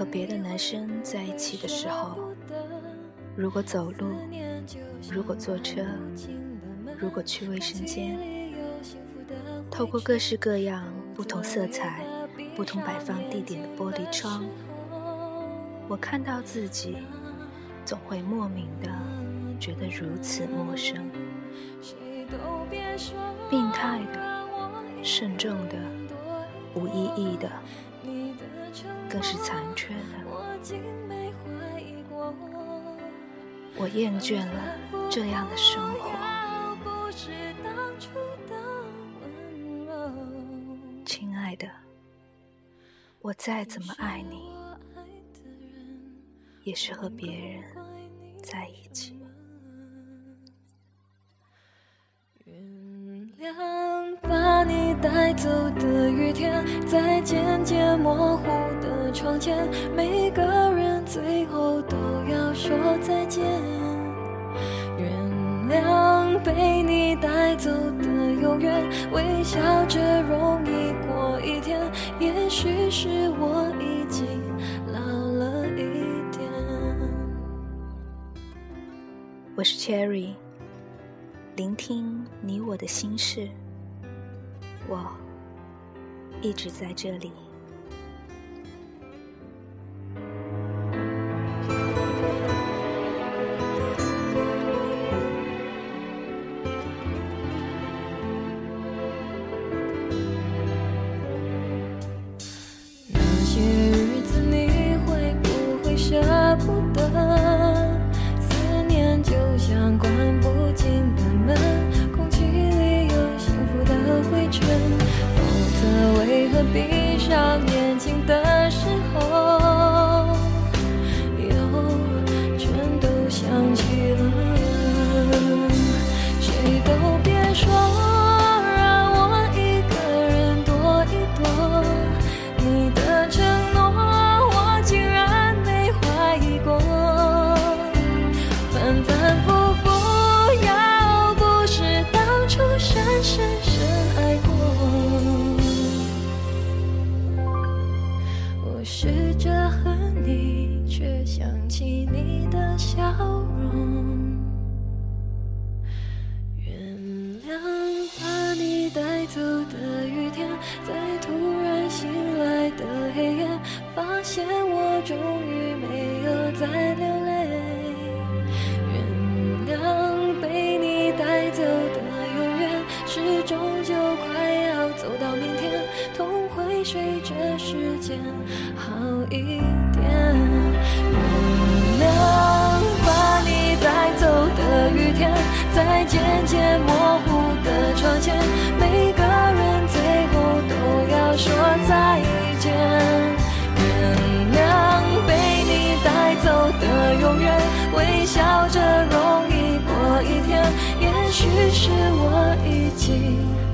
和别的男生在一起的时候，如果走路，如果坐车，如果去卫生间，透过各式各样、不同色彩、不同摆放地点的玻璃窗，我看到自己，总会莫名的觉得如此陌生。病态的、慎重的、无意义的，更是残缺的。我厌倦了这样的生活，亲爱的，我再怎么爱你，也是和别人在一起。原谅带走的雨天，在渐渐模糊的窗前，每个人最后都要说再见。原谅被你带走的永远，微笑着容易过一天。也许是我已经老了一点。我是 Cherry，聆听你我的心事，我一直在这里。闭上眼睛的时候又全都想起了谁都别说让我一个人躲一躲。你的承诺我竟然没怀疑过。反反复我试着恨你却想起你的笑容。原谅把你带走的雨天在突然醒来的黑夜发现我终于没有再流泪原谅被你带走的永远是终究快要走到明天。痛睡着时间好一点，原谅把你带走的雨天，在渐渐模糊的窗前，每个人最后都要说再见。原谅被你带走的永远，微笑着容易过一天，也许是我已经。